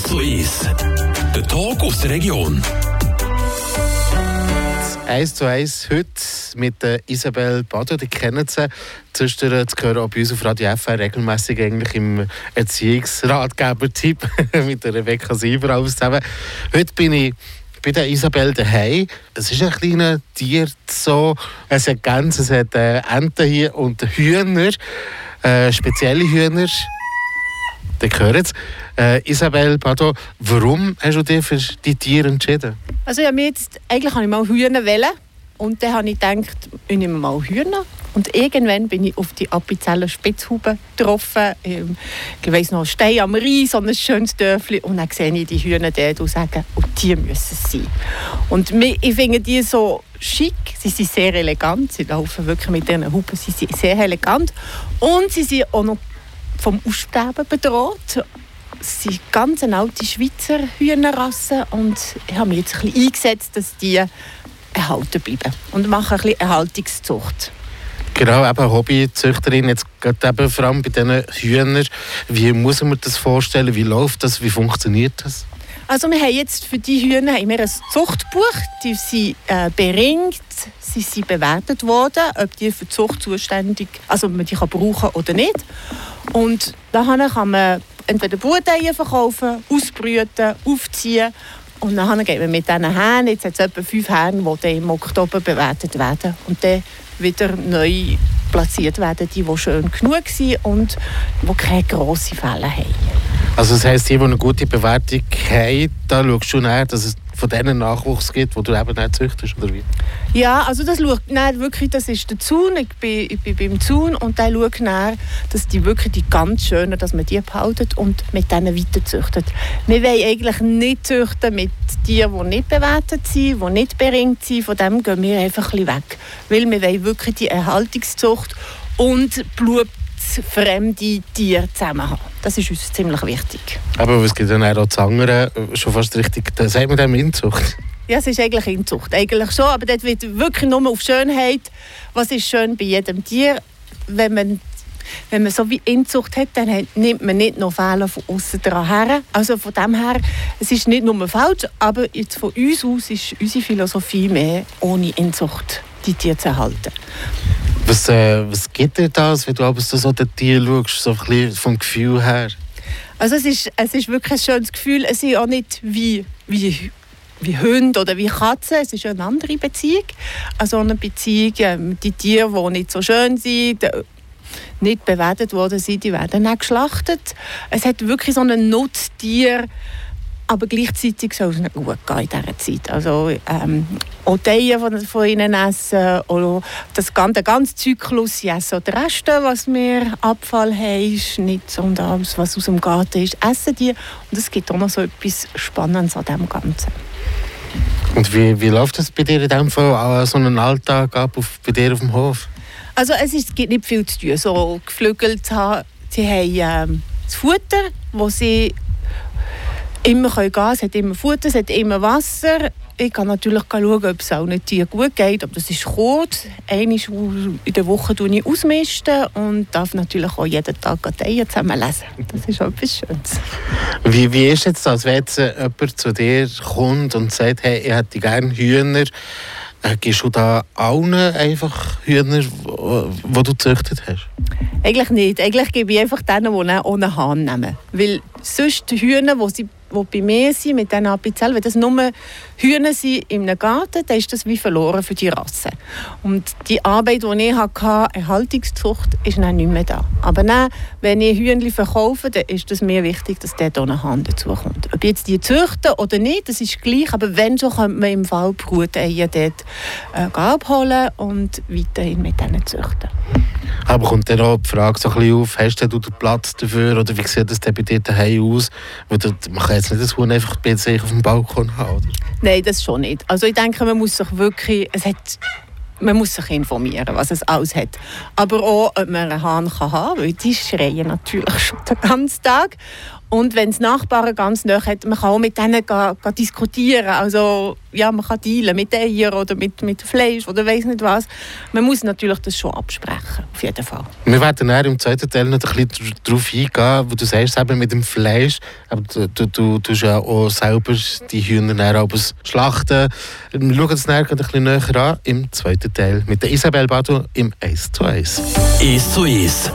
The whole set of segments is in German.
1 zu 1. Der Talk aus der Region. 1 zu 1 heute mit Isabel Bado, die kennen sie. Zwischendurch zu hören, auch bei uns auf Radio FR regelmäßig eigentlich im Erziehungsratgeber-Tipp mit der Rebecca Sieber zusammen. Heute bin ich bei der Isabel daheim. Es ist ein kleines Tier so. Es hat Gänse, es hat äh, Enten hier und Hühner, äh, spezielle Hühner. Dann hören Sie. Äh, Isabel Bado, warum hast du dich für die Tiere entschieden? Also ja, jetzt, eigentlich habe ich mal Hühner wählen und dann habe ich gedacht, ich nehme mal Hühner. Und irgendwann bin ich auf die Appenzeller Spitzhuben getroffen. Ähm, ich weiss noch, Stein am Rhein, so ein schönes Dörfli. Und dann sehe ich die Hühner dort und sage, oh, die müssen es sein. Und ich finde die so schick, sie sind sehr elegant, sie laufen wirklich mit ihren Huben, sie sind sehr elegant. Und sie sind auch noch vom Aussterben bedroht. Es sind ganz alte Schweizer Hühnerrasse und ich habe mich jetzt ein bisschen eingesetzt, dass die erhalten bleiben und mache ein bisschen Erhaltungszucht. Genau, eben Hobbyzüchterin, jetzt eben vor allem bei diesen Hühnern. Wie muss man das vorstellen? Wie läuft das? Wie funktioniert das? Also wir haben jetzt für die Hühner haben wir ein Zuchtbuch, die sind äh, beringt, sie sind bewertet worden, ob die für die Zucht zuständig, also ob man die kann brauchen oder nicht. Und dann kann man entweder Bruteier verkaufen, ausbrüten, aufziehen. Und dann geht man mit diesen Hähnen, jetzt hat es etwa fünf Hähne, die im Oktober bewertet werden. Und dann wieder neu platziert werden, die, die schön genug sind und die keine grossen Fälle haben. Also das heisst, die, die eine gute Bewertung haben, da schaust du nach, dass es von denen Nachwuchs gibt, wo du eben nicht züchtest, oder wie? Ja, also das schaut, wirklich, das ist der Zaun, ich bin, ich bin beim Zaun und der schaut nach, dass die wirklich die ganz schönen, dass man die behaltet und mit denen weiter züchtet. Wir wollen eigentlich nicht züchten mit Tieren, die nicht bewertet sind, die nicht beringt sind, von dem gehen wir einfach ein weg, weil wir wollen wirklich die Erhaltungszucht und Blut fremde Tiere zusammen haben. Das ist uns ziemlich wichtig. Aber es gibt dann auch Zangere, schon fast richtig, sagt man dem Inzucht? Ja, es ist eigentlich Inzucht, eigentlich schon, aber dort wird wirklich nur auf Schönheit. Was ist schön bei jedem Tier? Wenn man wenn man so wie Inzucht hat, dann nimmt man nicht noch Fehler von außen dran her. Also von dem her, es ist nicht nur falsch, aber jetzt von uns aus ist unsere Philosophie mehr, ohne Inzucht die Tiere zu erhalten. Was, äh, was gibt dir das, wenn du aber so, so den Tier schaust, so ein bisschen vom Gefühl her? Also es ist, es ist wirklich ein schönes Gefühl. Es ist auch nicht wie, wie, wie Hunde oder wie Katzen. Es ist eine andere Beziehung. Also eine Beziehung, ähm, die Tiere, die nicht so schön sind, nicht bewertet worden sind, die werden auch geschlachtet. Es hat wirklich so ein Nutztier aber gleichzeitig soll es nicht gut gehen in dieser Zeit. Also ähm, auch die von, von ihnen essen, oder das ganze, der ganze Zyklus, essen die Reste, was wir Abfall haben, nicht so alles, was aus dem Garten ist, essen die. Und es gibt auch noch so etwas Spannendes an dem Ganzen. Und wie, wie läuft das bei dir in diesem Fall, so einen Alltag ab auf, bei dir auf dem Hof? Also es, ist, es gibt nicht viel zu tun, so geflügelt haben. Sie haben ähm, das Futter, das sie immer gehen können. Es hat immer Futter, es hat immer Wasser. Ich kann natürlich schauen, ob es auch nicht gut geht, aber das ist kurz. Einmal in der Woche tue ich ausmisten und darf natürlich auch jeden Tag Dateien zusammen lesen. Das ist auch etwas Schönes. Wie, wie ist jetzt das, wenn jetzt jemand zu dir kommt und sagt, hey, ich hätte gerne Hühner, äh, gibst du da allen einfach Hühner, die du gezüchtet hast? Eigentlich nicht. Eigentlich gebe ich einfach denen, die ohne Hahn nehmen. Weil sonst die Hühner, die sie die bei mir sind, mit diesen Apizellen, wenn das nur Hühner sind in einem Garten, dann ist das wie verloren für die Rasse. Und die Arbeit, die ich hatte, Erhaltungszucht, ist dann nicht mehr da. Aber dann, wenn ich Hühnchen verkaufe, dann ist es mir wichtig, dass hier eine Hand dazukommt. Ob jetzt die züchten oder nicht, das ist gleich, aber wenn so, könnte man im Fall Bruteier dort äh, abholen und weiterhin mit denen züchten. Aber kommt dann auch die Frage so ein bisschen auf, hast du den Platz dafür oder wie sieht das bei dir daheim aus? Man kann jetzt nicht das Huhn einfach bei sich auf dem Balkon haben, oder? Nein, das schon nicht. Also ich denke, man muss sich wirklich, es hat man muss sich informieren, was es alles hat. Aber auch, ob man einen Hahn kann haben kann, weil die schreien natürlich schon den ganzen Tag. Und wenn es Nachbarn ganz nah hat, man kann auch mit denen ga, ga diskutieren. Also ja, man kann dealen mit Eier oder mit, mit Fleisch oder weiß nicht was. Man muss natürlich das schon absprechen, auf jeden Fall. Wir werden dann im zweiten Teil noch ein bisschen darauf eingehen, wo du sagst, eben mit dem Fleisch, aber du, du, du tust ja auch selber die Hühner dann schlachten. Wir schauen uns ein bisschen näher an im zweiten Teil mit der Isabel Badu im 1 zu 1. 1 zu 1.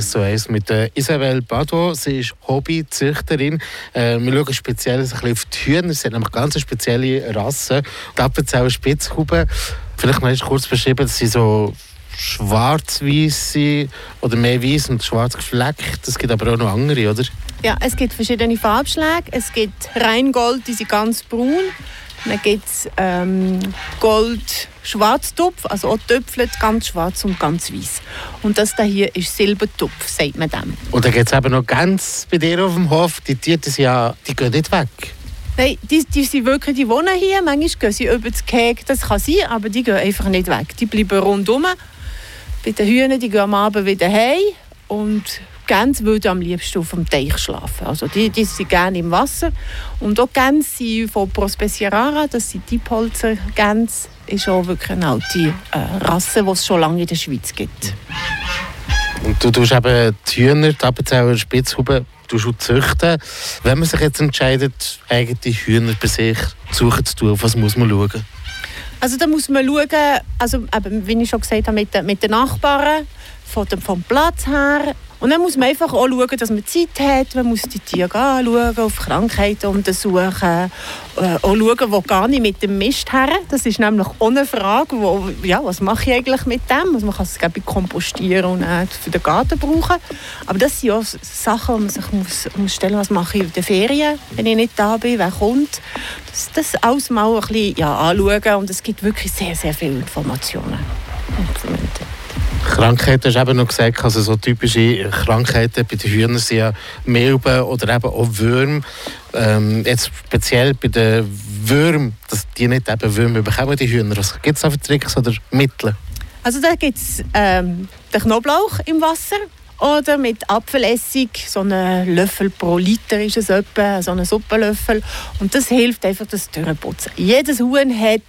zu eins mit der Isabel Bado. Sie ist Hobbyzüchterin. Äh, wir schauen speziell ein bisschen auf die Hühner. Sie haben nämlich ganz spezielle Rassen. Die Appenzeller Spitzhuben. Vielleicht noch kurz beschrieben, dass sie so schwarz-weiß oder mehr weiß und schwarz gefleckt. Es gibt aber auch noch andere, oder? Ja, es gibt verschiedene Farbschläge. Es gibt Reingold, die sind ganz braun. Dann gibt es ähm, Gold-Schwarztopf, also auch Töpflet, ganz schwarz und ganz weiß. Und das hier ist Silbertopf, sagt man dem. Und dann gibt es eben noch ganz bei dir auf dem Hof, die Tiere ja, die gehen nicht weg. Nein, die, die, sind wirklich, die wohnen hier. Manchmal gehen sie über das Keg, das kann sein, aber die gehen einfach nicht weg. Die bleiben rundum. Bei den Hühnern, die gehen am Abend wieder heim und Gänse würden am liebsten auf dem Teich schlafen. Also die, die sind gerne im Wasser. Und auch Gänse sind von Prospeciarara, das sind die Polzergänse, ist auch wirklich eine alte äh, Rasse, die es schon lange in der Schweiz gibt. Und du tust eben die Hühner, die Appenzeller Spitzhuben, du züchten. Wenn man sich jetzt entscheidet, eigene Hühner bei sich suchen zu tun, auf was muss man schauen? Also da muss man schauen, also eben, wie ich schon gesagt habe, mit den, mit den Nachbarn, von vom Platz her, Und dann muss man einfach auch schauen, dass man Zeit hat. Man muss die Tiere anschauen, auf Krankheiten untersuchen. Äh, auch schauen, wo gar nicht mit dem Mist her. Das ist nämlich eine Frage, wo, ja, was mache ich eigentlich mit dem? Also man kann es kompostieren und auch für den Garten brauchen. Aber das sind auch Sachen, die man sich muss, muss stellen muss. Was mache ich in den Ferien, wenn ich nicht da bin? Wer kommt? Das, das alles mal ein bisschen ja, anschauen. Und es gibt wirklich sehr, sehr viele Informationen. Krankheiten, hast du eben noch gesagt, also so typische Krankheiten bei den Hühnern sind ja Milben oder eben auch Würmer. Ähm, jetzt speziell bei den Würmern, dass die nicht eben Würmer bekommen, die Hühner. Was gibt es da Tricks oder Mittel? Also da gibt es ähm, den Knoblauch im Wasser oder mit Apfelessig, so einen Löffel pro Liter ist es etwa, so einen Suppenlöffel. Und das hilft einfach, das durchputzen. Jedes Huhn hat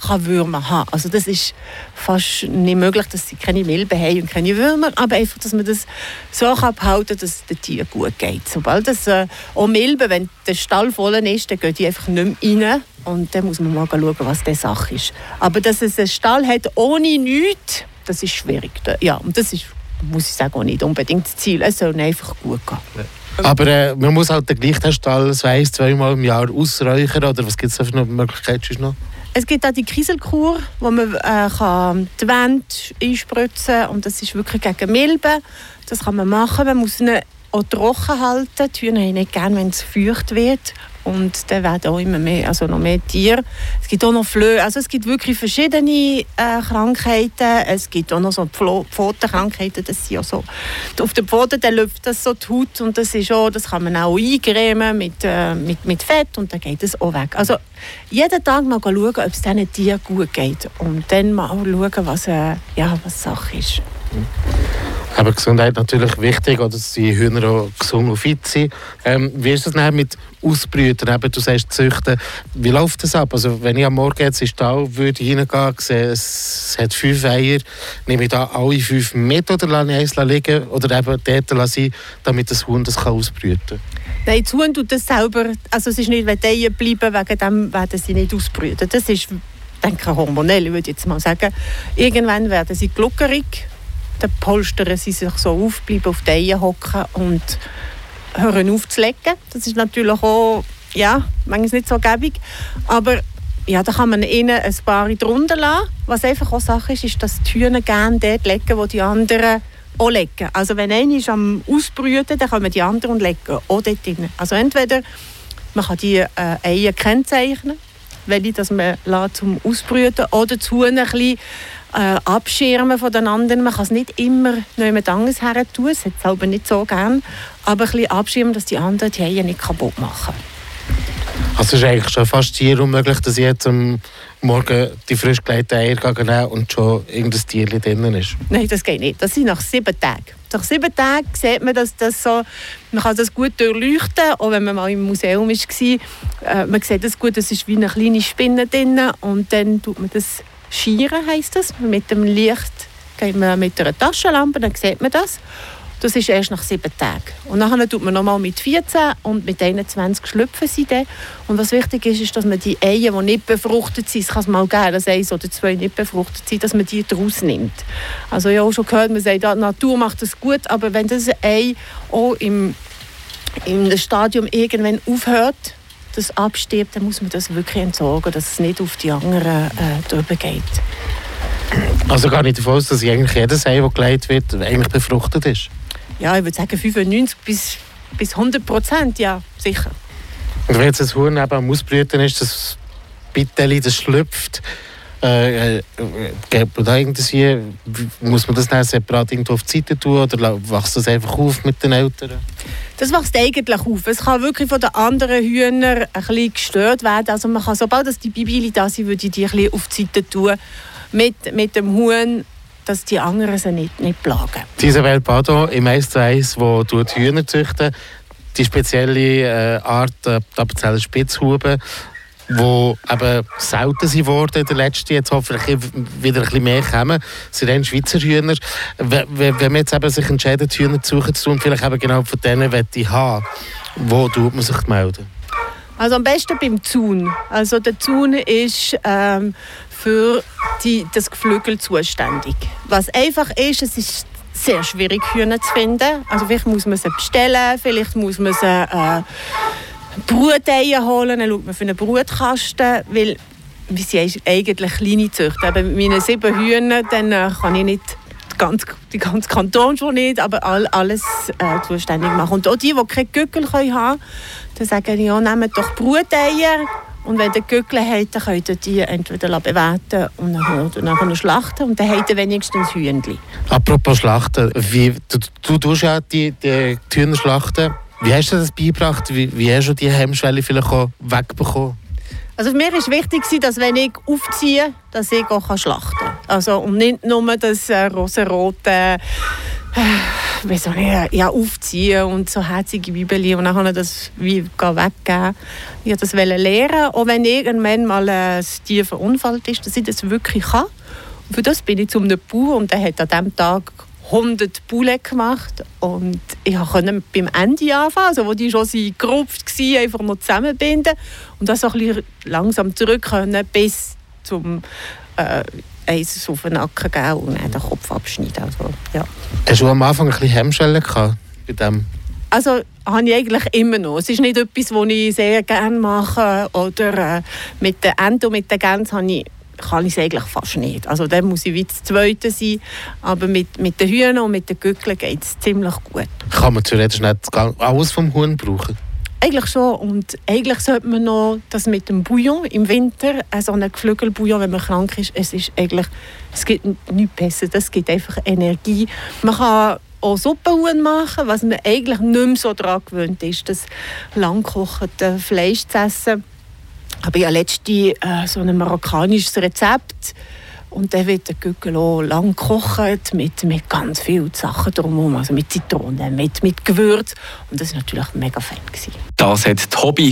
kann Würmer haben. Also das ist fast nicht möglich, dass sie keine Milben haben und keine Würmer, aber einfach, dass man das so kann behalten kann, dass es den Tieren gut geht. Sobald das äh, auch Milben, wenn der Stall voll ist, dann gehen die einfach nicht mehr rein und dann muss man mal schauen, was die Sache ist. Aber dass es einen Stall hat ohne nichts, das ist schwierig. Ja, und das ist, muss ich sagen, auch nicht unbedingt das Ziel. Es soll einfach gut gehen. Aber äh, man muss halt den gleichen Stall ein, zweimal im Jahr ausräuchern, oder was gibt es da für Möglichkeiten noch? Es gibt auch die Kieselkur, wo man äh, kann die Wände einspritzen kann. Und das ist wirklich gegen Milben. Das kann man machen. Man muss ihn auch trocken halten. Die Hühner haben nicht gerne, wenn es feucht wird. Und dann werden auch immer mehr, also noch mehr Tiere. Es gibt auch noch Flöhe. Also es gibt wirklich verschiedene äh, Krankheiten. Es gibt auch noch so Pfotenkrankheiten. Das sind ja so, auf den Pfoten dann läuft das so die Haut und das ist auch, das kann man auch eingremen mit, äh, mit, mit Fett und dann geht es auch weg. Also jeden Tag mal schauen, ob es diesen Tieren gut geht und dann mal schauen, was, äh, ja, was Sache ist. Mhm. Aber Gesundheit natürlich wichtig, oder dass die Hühner auch gesund und fit sind. Ähm, wie ist das dann mit Ausbrüten? Eben, du sagst züchten. Wie läuft das ab? Also wenn ich am Morgen jetzt in den Stall würde reingehen, sehe, es hat fünf Eier, nehme ich da alle fünf mit oder lasse ich eins liegen oder eben dort lasse damit das Huhn das kann ausbrüten kann? Nein, das Huhn tut das selber. Also es ist nicht, wenn die Eier bleiben, wegen dem werden sie nicht ausbrüten. Das ist denke hormonell, würde ich jetzt mal sagen. Irgendwann werden sie gluckerig dann polstern sie sich so auf, bleiben auf den Eiern hocken und hören auf zu legen. Das ist natürlich auch, ja, manchmal nicht so gäbig, aber ja, da kann man ihnen ein paar drunter lassen. Was einfach auch Sache ist, ist, dass die Hühner gerne dort legen, wo die anderen auch legen. Also wenn einer ist am Ausbrüten, dann kommen die anderen und legen auch dort drin. Also entweder man kann die äh, Eier kennzeichnen, welche dass man zum Ausbrüten oder zu ein bisschen äh, abschirmen von. Man kann es nicht immer noch jemand anderes her tun, das hat es aber nicht so gern, aber ein bisschen abschirmen, dass die anderen die Eier nicht kaputt machen. Also es ist eigentlich schon fast hier unmöglich, dass ich jetzt am Morgen die frisch gelegten Eier nehme und schon irgendein Tier drin ist? Nein, das geht nicht. Das sind nach sieben Tagen. Nach sieben Tagen sieht man, dass das so, man kann das gut durchleuchten, auch wenn man mal im Museum war. Äh, man sieht das gut, es ist wie eine kleine Spinne drin und dann tut man das Schieren heisst das. Mit dem Licht geht man mit einer Taschenlampe, dann sieht man das. Das ist erst nach sieben Tagen. Und nachher tut man nochmal mit 14 und mit 21 schlüpfen sie dann. Und was wichtig ist, ist, dass man die Eier, die nicht befruchtet sind, es kann es mal geben, dass eins oder zwei nicht befruchtet sind, dass man die daraus nimmt. Also ich habe auch schon gehört, man sagt, die Natur macht das gut, aber wenn das Ei auch im, im Stadium irgendwann aufhört, das abstirbt, dann muss man das wirklich entsorgen, dass es nicht auf die anderen äh, drüber geht. Also gar nicht davon aus, dass eigentlich jedes Ei, das gelegt wird, eigentlich befruchtet ist? Ja, ich würde sagen 95 bis, bis 100 Prozent, ja, sicher. Und wenn jetzt ein Huhn eben am Ausbrüten ist, das Bitteli, das schlüpft, äh, äh, da irgendwie, muss man das dann separat irgendwo auf die Seite tun oder wächst das einfach auf mit den Eltern? Das wächst eigentlich auf. Es kann wirklich von den anderen Hühnern ein bisschen gestört werden. Also man kann, sobald dass die Bibili da sind, würde ich die ein bisschen auf die Seite tun mit, mit dem Huhn dass die anderen sie nicht, nicht plagen. Isabel Bado im 1 zu 1, wo du die Hühner züchten, die spezielle äh, Art äh, Appenzeller Spitzhuben, die eben selten sind worden in der letzten jetzt hoffentlich wieder ein bisschen mehr kommen, sind dann Schweizer Hühner. Wenn man jetzt eben sich entscheidet, Hühner zu suchen zu tun, vielleicht eben genau von denen ich haben, wo tut man sich melden? Also am besten beim Zaun. Also der Zaun ist ähm, für die, das Geflügel zuständig. Was einfach ist, es ist sehr schwierig, Hühner zu finden. Also vielleicht muss man sie bestellen, vielleicht muss man sie äh, Bruteier holen, dann schaut man für einen Brutkasten, weil wir sind eigentlich kleine Züchter. Eben mit meinen sieben Hühnern dann, äh, kann ich nicht die ganze, die ganze Kanton schon nicht, aber all, alles äh, zuständig machen. Und auch die, die keine Gückel haben können, dann sagen ja, nehmt doch Bruteier und wenn ihr Gückel habt, dann könnt ihr die entweder bewerten und dann schlachten und dann habt ihr wenigstens Hühnchen. Apropos Schlachten, wie, du, du tust ja die, die, die Hühner schlachten. Wie hast du das beigebracht? Wie, wie hast du die Hemmschwelle vielleicht auch wegbekommen? Also für mich war wichtig, dass wenn ich aufziehe, dass ich auch schlachten kann. Also, und nicht nur das äh, rosarote, äh, wie soll ich, ja, aufziehen und so herzige Bibeli und dann kann ich das wie weggeben. Ich das lernen, auch wenn irgendwann mal ein Tier verunfallt ist, dass ich das wirklich kann. Und für das bin ich zu einem Bauer und der hat an diesem Tag 100 Bulle gemacht und ich konnte beim Ende anfangen, also wo die schon gerupft waren, einfach noch zusammenbinden und dann so ein bisschen langsam zurück können bis zum äh, eins auf den Nacken geben und dann den Kopf abschneiden. Also, ja. Hast du am Anfang ein bisschen Hemmschwellen gehabt bei dem? Also habe ich eigentlich immer noch. Es ist nicht etwas, was ich sehr gerne mache oder äh, mit den Enten und mit den Gänsen habe ich kann ich es eigentlich fast nicht. Also dann muss ich wie das Zweite sein. Aber mit, mit den Hühnern und mit den Gückeln geht es ziemlich gut. Kann man theoretisch nicht alles vom Huhn brauchen? Eigentlich schon. Und eigentlich sollte man noch das mit dem Bouillon im Winter, so einen Geflügelbouillon, wenn man krank ist, es ist eigentlich, es gibt nichts besser. Das gibt einfach Energie. Man kann auch Suppenhuhn machen, was man eigentlich nicht mehr so daran gewöhnt ist, das langkochende Fleisch zu essen habe ich ja letztens äh, so ein marokkanisches Rezept und der wird der Gückel lang gekocht mit, mit ganz vielen Sachen drumherum, also mit Zitronen, mit, mit Gewürz und das war natürlich mega fein. Das hat Hobby